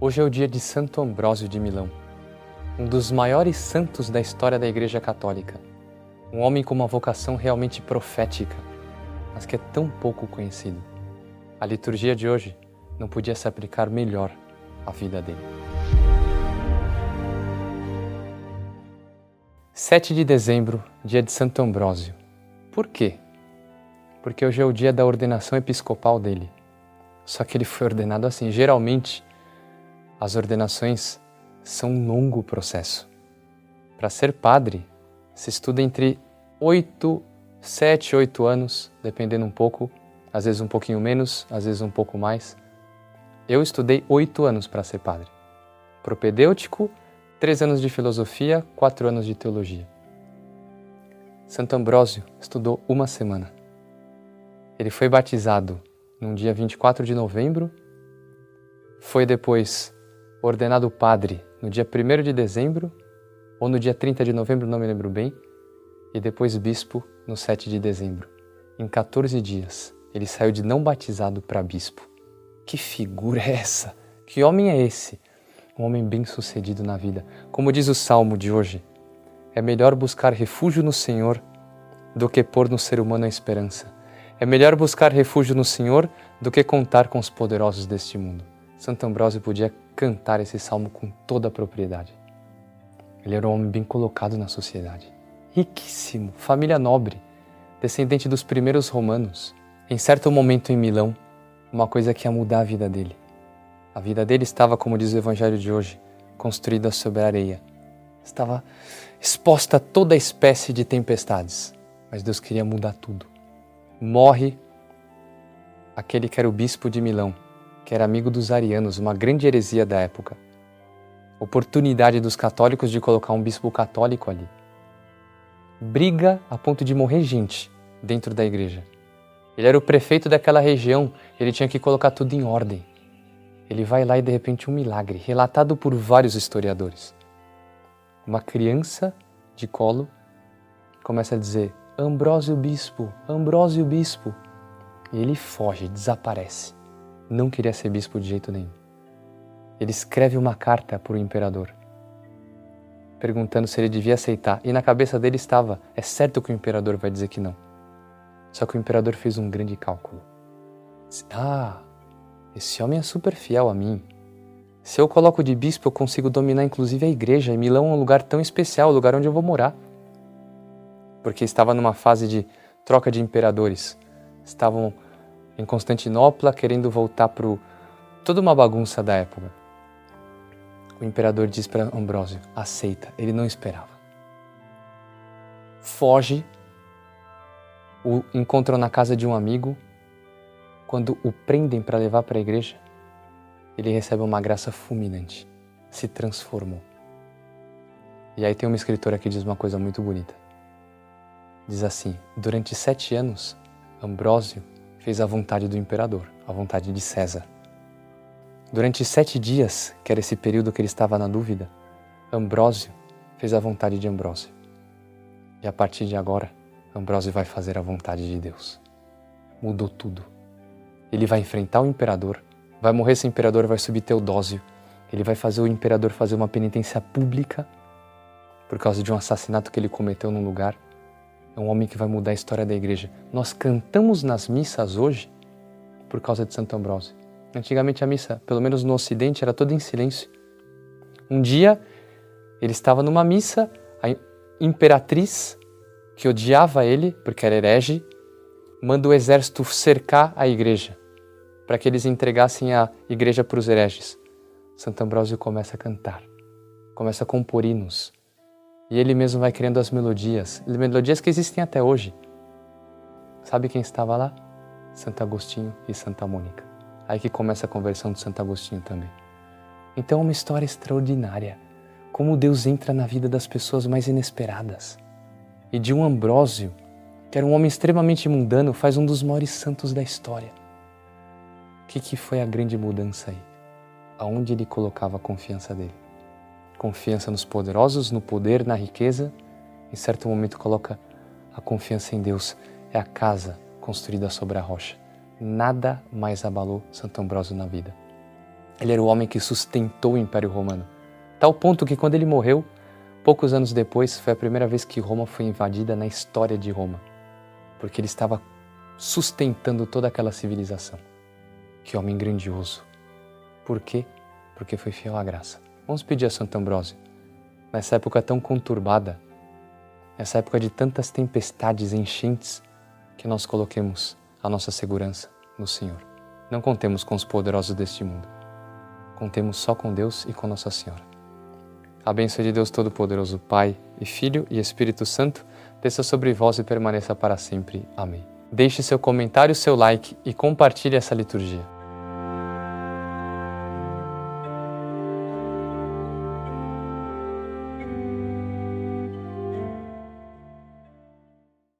Hoje é o dia de Santo Ambrósio de Milão, um dos maiores santos da história da Igreja Católica. Um homem com uma vocação realmente profética, mas que é tão pouco conhecido. A liturgia de hoje não podia se aplicar melhor à vida dele. 7 de dezembro, dia de Santo Ambrósio. Por quê? Porque hoje é o dia da ordenação episcopal dele. Só que ele foi ordenado assim. Geralmente, as ordenações são um longo processo. Para ser padre, se estuda entre oito, sete, oito anos, dependendo um pouco, às vezes um pouquinho menos, às vezes um pouco mais. Eu estudei oito anos para ser padre. Propedêutico, três anos de filosofia, quatro anos de teologia. Santo Ambrósio estudou uma semana. Ele foi batizado no dia 24 de novembro, foi depois ordenado padre no dia 1 de dezembro ou no dia 30 de novembro, não me lembro bem, e depois bispo no 7 de dezembro. Em 14 dias, ele saiu de não batizado para bispo. Que figura é essa? Que homem é esse? Um homem bem-sucedido na vida. Como diz o salmo de hoje, é melhor buscar refúgio no Senhor do que pôr no ser humano a esperança. É melhor buscar refúgio no Senhor do que contar com os poderosos deste mundo. Santo Ambrósio podia cantar esse salmo com toda a propriedade. Ele era um homem bem colocado na sociedade, riquíssimo, família nobre, descendente dos primeiros romanos. Em certo momento em Milão, uma coisa que ia mudar a vida dele. A vida dele estava, como diz o evangelho de hoje, construída sobre areia. Estava exposta a toda espécie de tempestades, mas Deus queria mudar tudo. Morre aquele que era o bispo de Milão, que era amigo dos arianos, uma grande heresia da época. Oportunidade dos católicos de colocar um bispo católico ali. Briga a ponto de morrer gente dentro da igreja. Ele era o prefeito daquela região, ele tinha que colocar tudo em ordem. Ele vai lá e de repente um milagre, relatado por vários historiadores. Uma criança de colo começa a dizer: Ambrósio Bispo, Ambrósio Bispo. E ele foge, desaparece não queria ser bispo de jeito nenhum. Ele escreve uma carta para o imperador, perguntando se ele devia aceitar, e na cabeça dele estava: é certo que o imperador vai dizer que não. Só que o imperador fez um grande cálculo. Ah, esse homem é super fiel a mim. Se eu coloco de bispo, eu consigo dominar inclusive a igreja, e Milão é um lugar tão especial, o lugar onde eu vou morar. Porque estava numa fase de troca de imperadores. Estavam em Constantinopla, querendo voltar para toda uma bagunça da época. O imperador diz para Ambrósio: aceita. Ele não esperava. Foge, o encontram na casa de um amigo. Quando o prendem para levar para a igreja, ele recebe uma graça fulminante. Se transformou. E aí tem uma escritora que diz uma coisa muito bonita. Diz assim: durante sete anos, Ambrósio fez a vontade do imperador, a vontade de César. Durante sete dias, que era esse período que ele estava na dúvida, Ambrósio fez a vontade de Ambrósio. E a partir de agora, Ambrósio vai fazer a vontade de Deus. Mudou tudo. Ele vai enfrentar o imperador, vai morrer esse imperador, vai subir Teodósio. Ele vai fazer o imperador fazer uma penitência pública por causa de um assassinato que ele cometeu num lugar é um homem que vai mudar a história da igreja. Nós cantamos nas missas hoje por causa de Santo Ambrósio. Antigamente a missa, pelo menos no Ocidente, era toda em silêncio. Um dia ele estava numa missa, a imperatriz, que odiava ele porque era herege, manda o exército cercar a igreja para que eles entregassem a igreja para os hereges. Santo Ambrósio começa a cantar, começa a compor hinos, e ele mesmo vai criando as melodias, melodias que existem até hoje. Sabe quem estava lá? Santo Agostinho e Santa Mônica. Aí que começa a conversão de Santo Agostinho também. Então é uma história extraordinária. Como Deus entra na vida das pessoas mais inesperadas. E de um Ambrósio, que era um homem extremamente mundano, faz um dos maiores santos da história. O que, que foi a grande mudança aí? Aonde ele colocava a confiança dele? Confiança nos poderosos, no poder, na riqueza, em certo momento coloca a confiança em Deus. É a casa construída sobre a rocha. Nada mais abalou Santo Ambrósio na vida. Ele era o homem que sustentou o Império Romano. Tal ponto que quando ele morreu, poucos anos depois, foi a primeira vez que Roma foi invadida na história de Roma. Porque ele estava sustentando toda aquela civilização. Que homem grandioso. Por quê? Porque foi fiel à graça. Vamos pedir a Santo Ambrósio, nessa época tão conturbada, nessa época de tantas tempestades enchentes, que nós coloquemos a nossa segurança no Senhor. Não contemos com os poderosos deste mundo. Contemos só com Deus e com Nossa Senhora. A bênção de Deus Todo-Poderoso, Pai e Filho e Espírito Santo, desça sobre vós e permaneça para sempre. Amém. Deixe seu comentário, seu like e compartilhe essa liturgia.